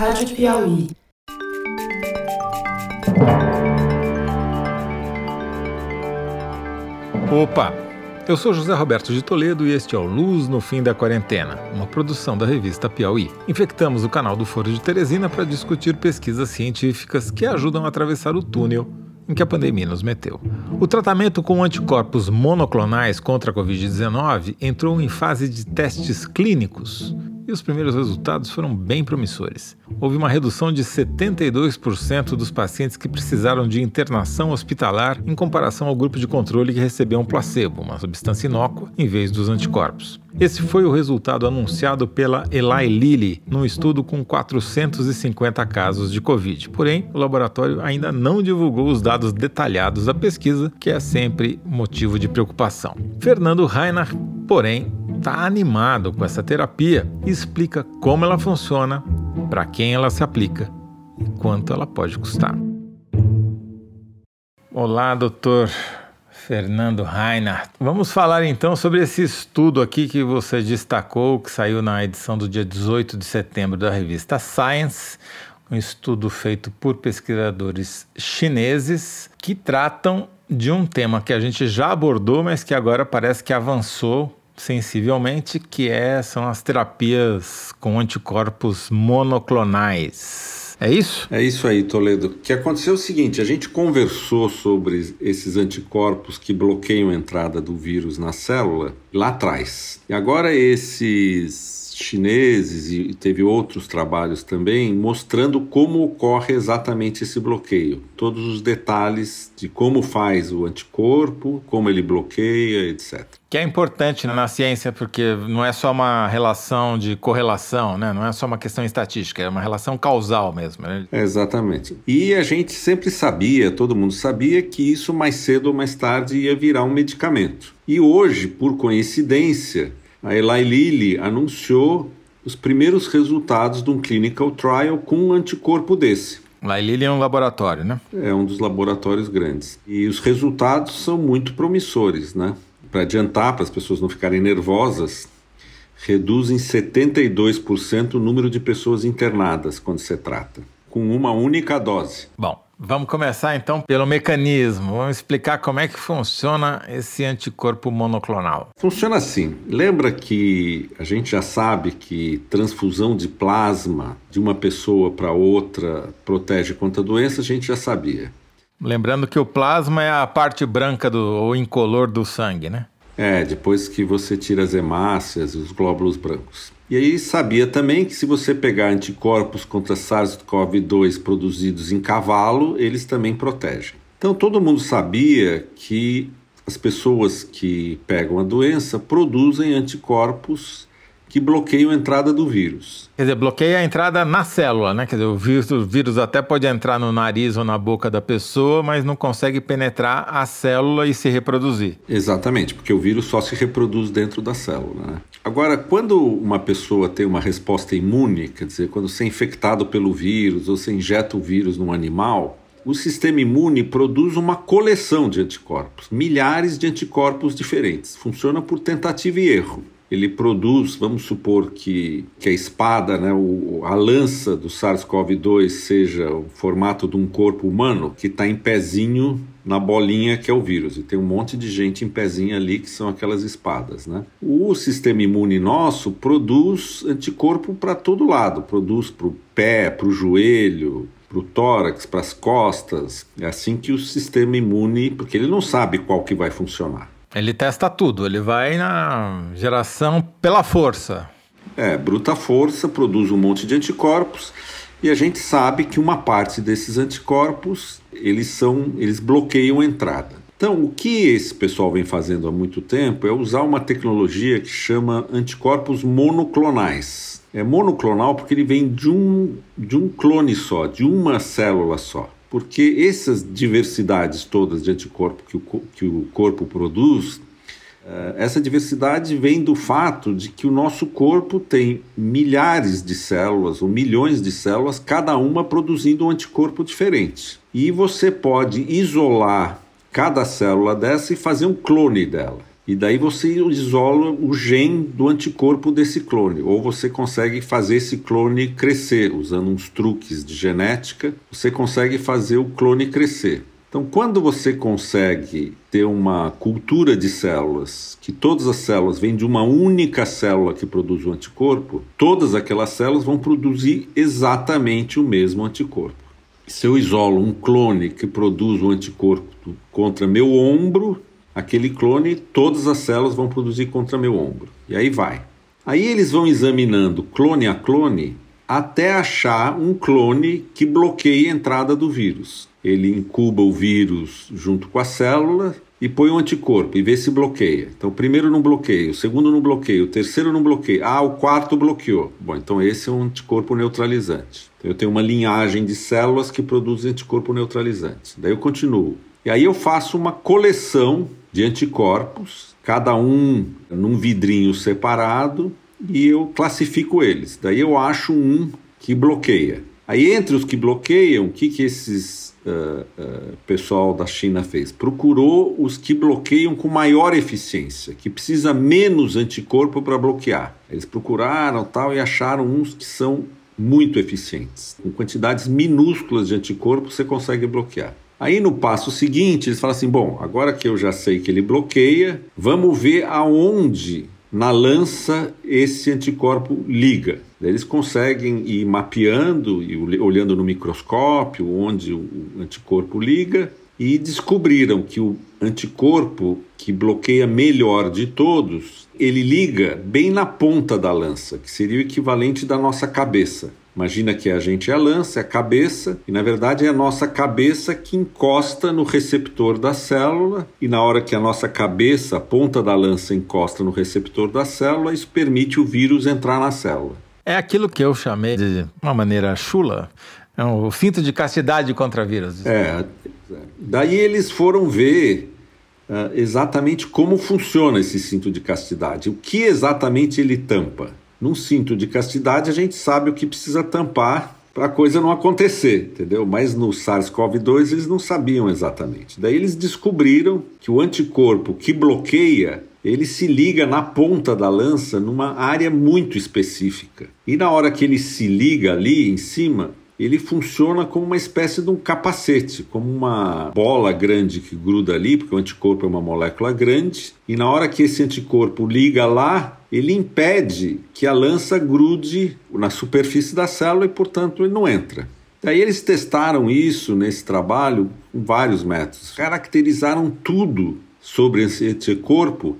Rádio Piauí. Opa! Eu sou José Roberto de Toledo e este é o Luz no Fim da Quarentena, uma produção da revista Piauí. Infectamos o canal do Foro de Teresina para discutir pesquisas científicas que ajudam a atravessar o túnel em que a pandemia nos meteu. O tratamento com anticorpos monoclonais contra a Covid-19 entrou em fase de testes clínicos e os primeiros resultados foram bem promissores. Houve uma redução de 72% dos pacientes que precisaram de internação hospitalar em comparação ao grupo de controle que recebeu um placebo, uma substância inócua, em vez dos anticorpos. Esse foi o resultado anunciado pela Eli Lilly num estudo com 450 casos de Covid. Porém, o laboratório ainda não divulgou os dados detalhados da pesquisa, que é sempre motivo de preocupação. Fernando Reinhardt, porém, está animado com essa terapia e explica como ela funciona, para quem ela se aplica e quanto ela pode custar. Olá, doutor Fernando Reinhardt. Vamos falar então sobre esse estudo aqui que você destacou, que saiu na edição do dia 18 de setembro da revista Science, um estudo feito por pesquisadores chineses que tratam de um tema que a gente já abordou, mas que agora parece que avançou sensivelmente, que é, são as terapias com anticorpos monoclonais. É isso? É isso aí, Toledo. O que aconteceu é o seguinte: a gente conversou sobre esses anticorpos que bloqueiam a entrada do vírus na célula lá atrás. E agora esses chineses e teve outros trabalhos também mostrando como ocorre exatamente esse bloqueio, todos os detalhes de como faz o anticorpo, como ele bloqueia, etc. Que é importante na ciência porque não é só uma relação de correlação, né? não é só uma questão estatística, é uma relação causal mesmo. Né? Exatamente. E a gente sempre sabia, todo mundo sabia, que isso mais cedo ou mais tarde ia virar um medicamento. E hoje, por coincidência, a Eli Lilly anunciou os primeiros resultados de um clinical trial com um anticorpo desse. Eli Lilly é um laboratório, né? É um dos laboratórios grandes. E os resultados são muito promissores, né? Para adiantar, para as pessoas não ficarem nervosas, reduzem 72% o número de pessoas internadas quando se trata, com uma única dose. Bom, Vamos começar então pelo mecanismo. Vamos explicar como é que funciona esse anticorpo monoclonal. Funciona assim. Lembra que a gente já sabe que transfusão de plasma de uma pessoa para outra protege contra a doença, a gente já sabia. Lembrando que o plasma é a parte branca do, ou incolor do sangue, né? É, depois que você tira as hemácias e os glóbulos brancos. E aí sabia também que se você pegar anticorpos contra SARS-CoV-2 produzidos em cavalo, eles também protegem. Então todo mundo sabia que as pessoas que pegam a doença produzem anticorpos que bloqueiam a entrada do vírus. Quer dizer, bloqueia a entrada na célula, né? Quer dizer, o vírus, o vírus até pode entrar no nariz ou na boca da pessoa, mas não consegue penetrar a célula e se reproduzir. Exatamente, porque o vírus só se reproduz dentro da célula. Né? Agora, quando uma pessoa tem uma resposta imune, quer dizer, quando você é infectado pelo vírus ou você injeta o vírus num animal, o sistema imune produz uma coleção de anticorpos, milhares de anticorpos diferentes. Funciona por tentativa e erro ele produz, vamos supor que, que a espada, né, o, a lança do SARS-CoV-2 seja o formato de um corpo humano que está em pezinho na bolinha que é o vírus. E tem um monte de gente em pezinho ali que são aquelas espadas. Né? O sistema imune nosso produz anticorpo para todo lado, produz para o pé, para o joelho, para o tórax, para as costas. É assim que o sistema imune, porque ele não sabe qual que vai funcionar. Ele testa tudo, ele vai na geração pela força. É, bruta força, produz um monte de anticorpos e a gente sabe que uma parte desses anticorpos, eles são, eles bloqueiam a entrada. Então, o que esse pessoal vem fazendo há muito tempo é usar uma tecnologia que chama anticorpos monoclonais. É monoclonal porque ele vem de um, de um clone só, de uma célula só porque essas diversidades todas de anticorpo que o, que o corpo produz, eh, essa diversidade vem do fato de que o nosso corpo tem milhares de células ou milhões de células, cada uma produzindo um anticorpo diferente. E você pode isolar cada célula dessa e fazer um clone dela. E daí você isola o gene do anticorpo desse clone, ou você consegue fazer esse clone crescer usando uns truques de genética, você consegue fazer o clone crescer. Então, quando você consegue ter uma cultura de células, que todas as células vêm de uma única célula que produz o anticorpo, todas aquelas células vão produzir exatamente o mesmo anticorpo. Se eu isolo um clone que produz o anticorpo contra meu ombro, aquele clone, todas as células vão produzir contra meu ombro. E aí vai. Aí eles vão examinando clone a clone até achar um clone que bloqueie a entrada do vírus. Ele incuba o vírus junto com a célula e põe um anticorpo e vê se bloqueia. Então, o primeiro não bloqueia, o segundo não bloqueia, o terceiro não bloqueia. Ah, o quarto bloqueou. Bom, então esse é um anticorpo neutralizante. Então, eu tenho uma linhagem de células que produzem anticorpo neutralizante. Daí eu continuo. E aí eu faço uma coleção de anticorpos, cada um num vidrinho separado, e eu classifico eles. Daí eu acho um que bloqueia. Aí entre os que bloqueiam, o que, que esses uh, uh, pessoal da China fez? Procurou os que bloqueiam com maior eficiência, que precisa menos anticorpo para bloquear. Eles procuraram tal e acharam uns que são muito eficientes. Com quantidades minúsculas de anticorpo você consegue bloquear. Aí no passo seguinte, eles falam assim: bom, agora que eu já sei que ele bloqueia, vamos ver aonde na lança esse anticorpo liga. Eles conseguem ir mapeando e olhando no microscópio onde o anticorpo liga e descobriram que o anticorpo que bloqueia melhor de todos, ele liga bem na ponta da lança, que seria o equivalente da nossa cabeça. Imagina que a gente é a lança, é a cabeça, e na verdade é a nossa cabeça que encosta no receptor da célula, e na hora que a nossa cabeça, a ponta da lança, encosta no receptor da célula, isso permite o vírus entrar na célula. É aquilo que eu chamei de uma maneira chula, é o cinto de castidade contra vírus. É, daí eles foram ver uh, exatamente como funciona esse cinto de castidade, o que exatamente ele tampa. Num cinto de castidade, a gente sabe o que precisa tampar para a coisa não acontecer, entendeu? Mas no SARS-CoV-2 eles não sabiam exatamente. Daí eles descobriram que o anticorpo que bloqueia ele se liga na ponta da lança numa área muito específica. E na hora que ele se liga ali em cima, ele funciona como uma espécie de um capacete, como uma bola grande que gruda ali, porque o anticorpo é uma molécula grande, e na hora que esse anticorpo liga lá, ele impede que a lança grude na superfície da célula e, portanto, ele não entra. Daí eles testaram isso nesse trabalho com vários métodos, caracterizaram tudo sobre esse anticorpo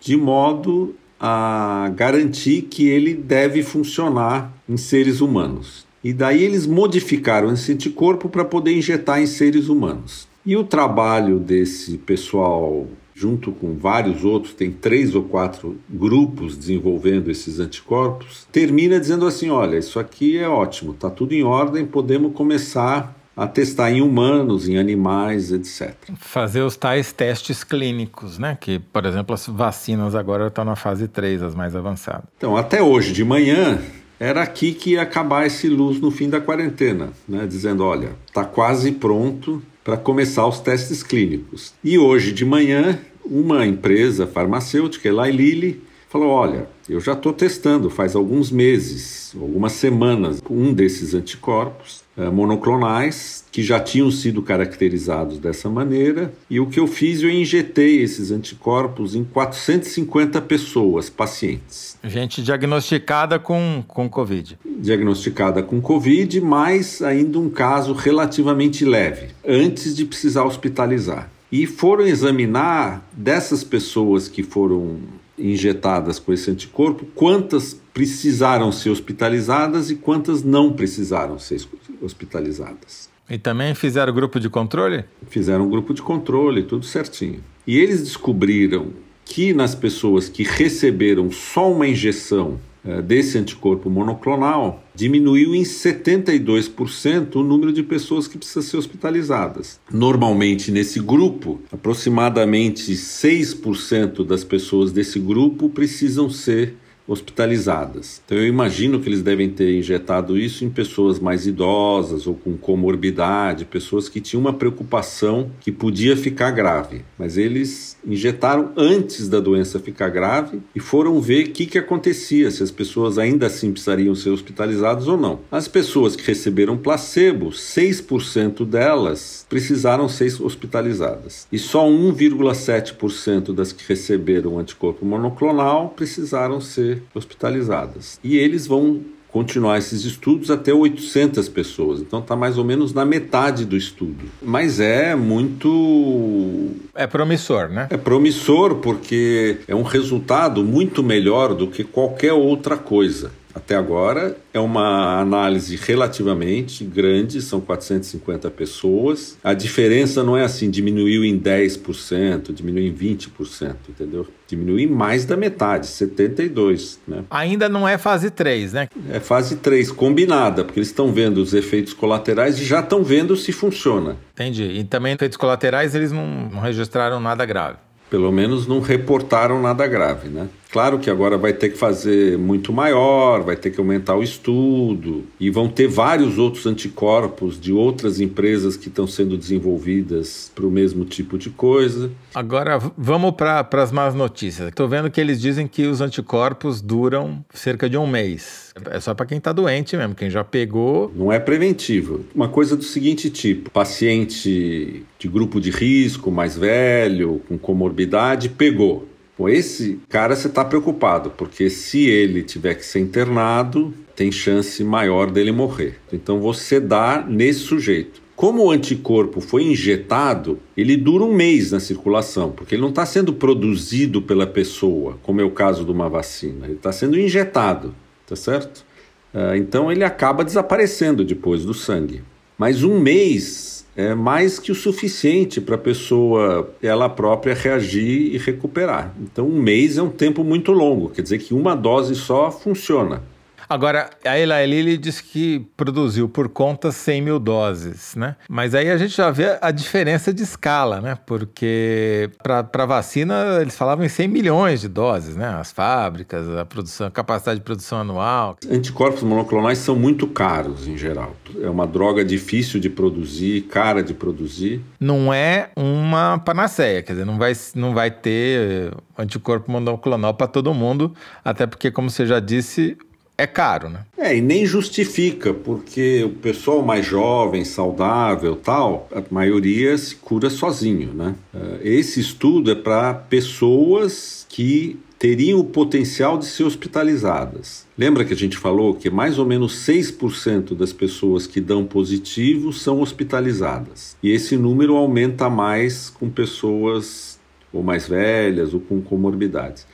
de modo a garantir que ele deve funcionar em seres humanos. E daí eles modificaram esse anticorpo para poder injetar em seres humanos. E o trabalho desse pessoal, junto com vários outros, tem três ou quatro grupos desenvolvendo esses anticorpos, termina dizendo assim: olha, isso aqui é ótimo, está tudo em ordem, podemos começar a testar em humanos, em animais, etc. Fazer os tais testes clínicos, né? Que, por exemplo, as vacinas agora estão na fase 3, as mais avançadas. Então, até hoje de manhã, era aqui que ia acabar esse luz no fim da quarentena, né? dizendo: olha, está quase pronto para começar os testes clínicos. E hoje de manhã, uma empresa farmacêutica, Eli Lilly, falou: olha, eu já estou testando faz alguns meses, algumas semanas, um desses anticorpos eh, monoclonais que já tinham sido caracterizados dessa maneira. E o que eu fiz, eu injetei esses anticorpos em 450 pessoas, pacientes. Gente diagnosticada com, com Covid. Diagnosticada com Covid, mas ainda um caso relativamente leve, antes de precisar hospitalizar. E foram examinar dessas pessoas que foram injetadas com esse anticorpo, quantas precisaram ser hospitalizadas e quantas não precisaram ser hospitalizadas. E também fizeram grupo de controle? Fizeram um grupo de controle, tudo certinho. E eles descobriram que nas pessoas que receberam só uma injeção desse anticorpo monoclonal, diminuiu em 72% o número de pessoas que precisam ser hospitalizadas. Normalmente, nesse grupo, aproximadamente 6% das pessoas desse grupo precisam ser hospitalizadas. Então eu imagino que eles devem ter injetado isso em pessoas mais idosas ou com comorbidade, pessoas que tinham uma preocupação que podia ficar grave. Mas eles injetaram antes da doença ficar grave e foram ver o que, que acontecia, se as pessoas ainda assim precisariam ser hospitalizadas ou não. As pessoas que receberam placebo, 6% delas precisaram ser hospitalizadas. E só 1,7% das que receberam anticorpo monoclonal precisaram ser hospitalizadas. E eles vão continuar esses estudos até 800 pessoas. Então está mais ou menos na metade do estudo. Mas é muito. É promissor, né? É promissor porque é um resultado muito melhor do que qualquer outra coisa até agora é uma análise relativamente grande, são 450 pessoas. A diferença não é assim, diminuiu em 10%, diminuiu em 20%, entendeu? Diminuiu em mais da metade, 72%. Né? Ainda não é fase 3, né? É fase 3, combinada, porque eles estão vendo os efeitos colaterais e já estão vendo se funciona. Entendi. E também efeitos colaterais eles não, não registraram nada grave. Pelo menos não reportaram nada grave, né? Claro que agora vai ter que fazer muito maior, vai ter que aumentar o estudo e vão ter vários outros anticorpos de outras empresas que estão sendo desenvolvidas para o mesmo tipo de coisa. Agora vamos para as más notícias. Estou vendo que eles dizem que os anticorpos duram cerca de um mês. É só para quem está doente mesmo, quem já pegou. Não é preventivo. Uma coisa do seguinte tipo: paciente de grupo de risco, mais velho, com comorbidade, pegou com esse cara você está preocupado, porque se ele tiver que ser internado, tem chance maior dele morrer. Então você dá nesse sujeito. Como o anticorpo foi injetado, ele dura um mês na circulação, porque ele não está sendo produzido pela pessoa, como é o caso de uma vacina. Ele está sendo injetado, tá certo? Ah, então ele acaba desaparecendo depois do sangue. Mas um mês é mais que o suficiente para a pessoa ela própria reagir e recuperar. Então, um mês é um tempo muito longo, quer dizer que uma dose só funciona. Agora, a Eli Lilly disse que produziu por conta 100 mil doses, né? Mas aí a gente já vê a diferença de escala, né? Porque para vacina eles falavam em 100 milhões de doses, né? As fábricas, a produção, a capacidade de produção anual. Anticorpos monoclonais são muito caros em geral. É uma droga difícil de produzir, cara de produzir. Não é uma panaceia, quer dizer, não vai, não vai ter anticorpo monoclonal para todo mundo, até porque, como você já disse, é caro, né? É, e nem justifica, porque o pessoal mais jovem, saudável tal, a maioria se cura sozinho, né? É, esse estudo é para pessoas que teriam o potencial de ser hospitalizadas. Lembra que a gente falou que mais ou menos 6% das pessoas que dão positivo são hospitalizadas. E esse número aumenta mais com pessoas ou mais velhas ou com comorbidades.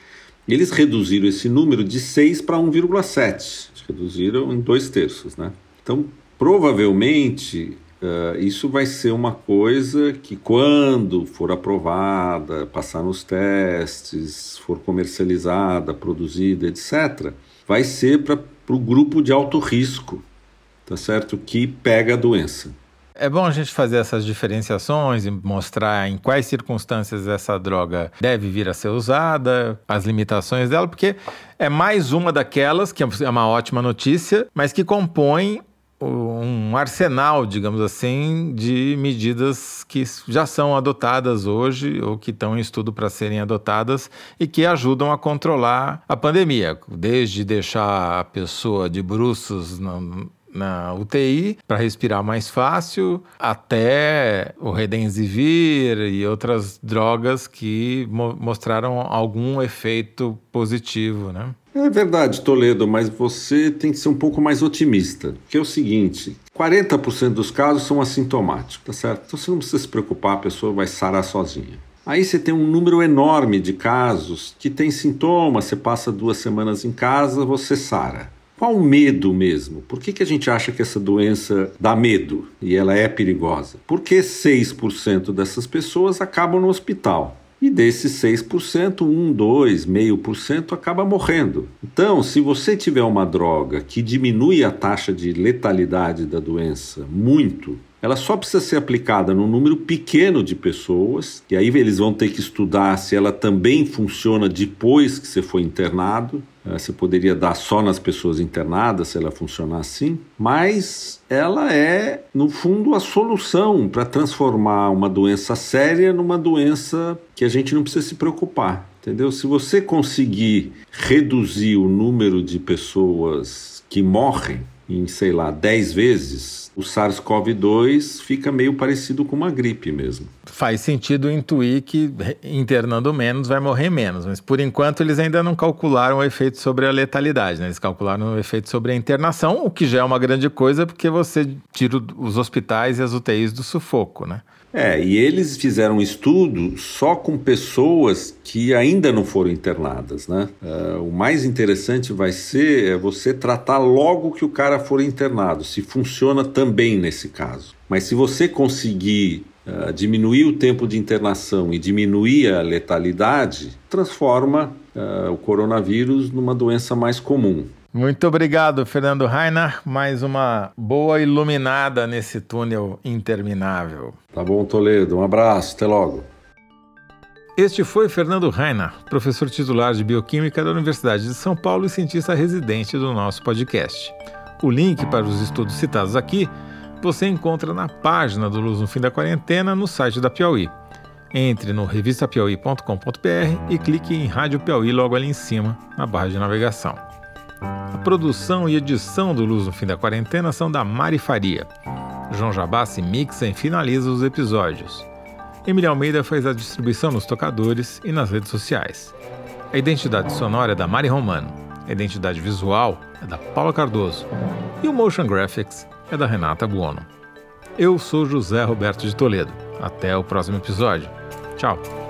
Eles reduziram esse número de 6 para 1,7. Reduziram em dois terços, né? Então, provavelmente, uh, isso vai ser uma coisa que, quando for aprovada, passar nos testes, for comercializada, produzida, etc., vai ser para o grupo de alto risco, tá certo? Que pega a doença. É bom a gente fazer essas diferenciações e mostrar em quais circunstâncias essa droga deve vir a ser usada, as limitações dela, porque é mais uma daquelas, que é uma ótima notícia, mas que compõe um arsenal, digamos assim, de medidas que já são adotadas hoje ou que estão em estudo para serem adotadas e que ajudam a controlar a pandemia, desde deixar a pessoa de bruços na UTI para respirar mais fácil, até o Redensivir e outras drogas que mo mostraram algum efeito positivo, né? É verdade, Toledo, mas você tem que ser um pouco mais otimista. Que é o seguinte: 40% dos casos são assintomáticos, tá certo? Então você não precisa se preocupar, a pessoa vai sarar sozinha. Aí você tem um número enorme de casos que tem sintomas, você passa duas semanas em casa, você sara. Qual o medo mesmo? Por que, que a gente acha que essa doença dá medo e ela é perigosa? Porque 6% dessas pessoas acabam no hospital. E desses 6%, 1, 2, meio por cento acaba morrendo. Então, se você tiver uma droga que diminui a taxa de letalidade da doença muito, ela só precisa ser aplicada num número pequeno de pessoas, e aí eles vão ter que estudar se ela também funciona depois que você foi internado. Uh, você poderia dar só nas pessoas internadas se ela funcionar assim, mas ela é, no fundo, a solução para transformar uma doença séria numa doença que a gente não precisa se preocupar. Entendeu? Se você conseguir reduzir o número de pessoas que morrem em, sei lá, 10 vezes, o SARS-CoV-2 fica meio parecido com uma gripe mesmo. Faz sentido intuir que internando menos vai morrer menos, mas por enquanto eles ainda não calcularam o efeito sobre a letalidade, né? Eles calcularam o efeito sobre a internação, o que já é uma grande coisa porque você tira os hospitais e as UTIs do sufoco, né? É, e eles fizeram um estudo só com pessoas que ainda não foram internadas, né? Uh, o mais interessante vai ser é você tratar logo que o cara for internado, se funciona também nesse caso. Mas se você conseguir uh, diminuir o tempo de internação e diminuir a letalidade, transforma uh, o coronavírus numa doença mais comum. Muito obrigado, Fernando Rainer. Mais uma boa iluminada nesse túnel interminável. Tá bom, Toledo. Um abraço. Até logo. Este foi Fernando Rainer, professor titular de Bioquímica da Universidade de São Paulo e cientista residente do nosso podcast. O link para os estudos citados aqui você encontra na página do Luz no Fim da Quarentena no site da Piauí. Entre no revistapiauí.com.br e clique em Rádio Piauí logo ali em cima, na barra de navegação. A produção e edição do Luz no Fim da Quarentena são da Mari Faria. João Jabassi mixa e finaliza os episódios. Emília Almeida faz a distribuição nos tocadores e nas redes sociais. A identidade sonora é da Mari Romano. A identidade visual é da Paula Cardoso. E o Motion Graphics é da Renata Buono. Eu sou José Roberto de Toledo. Até o próximo episódio. Tchau!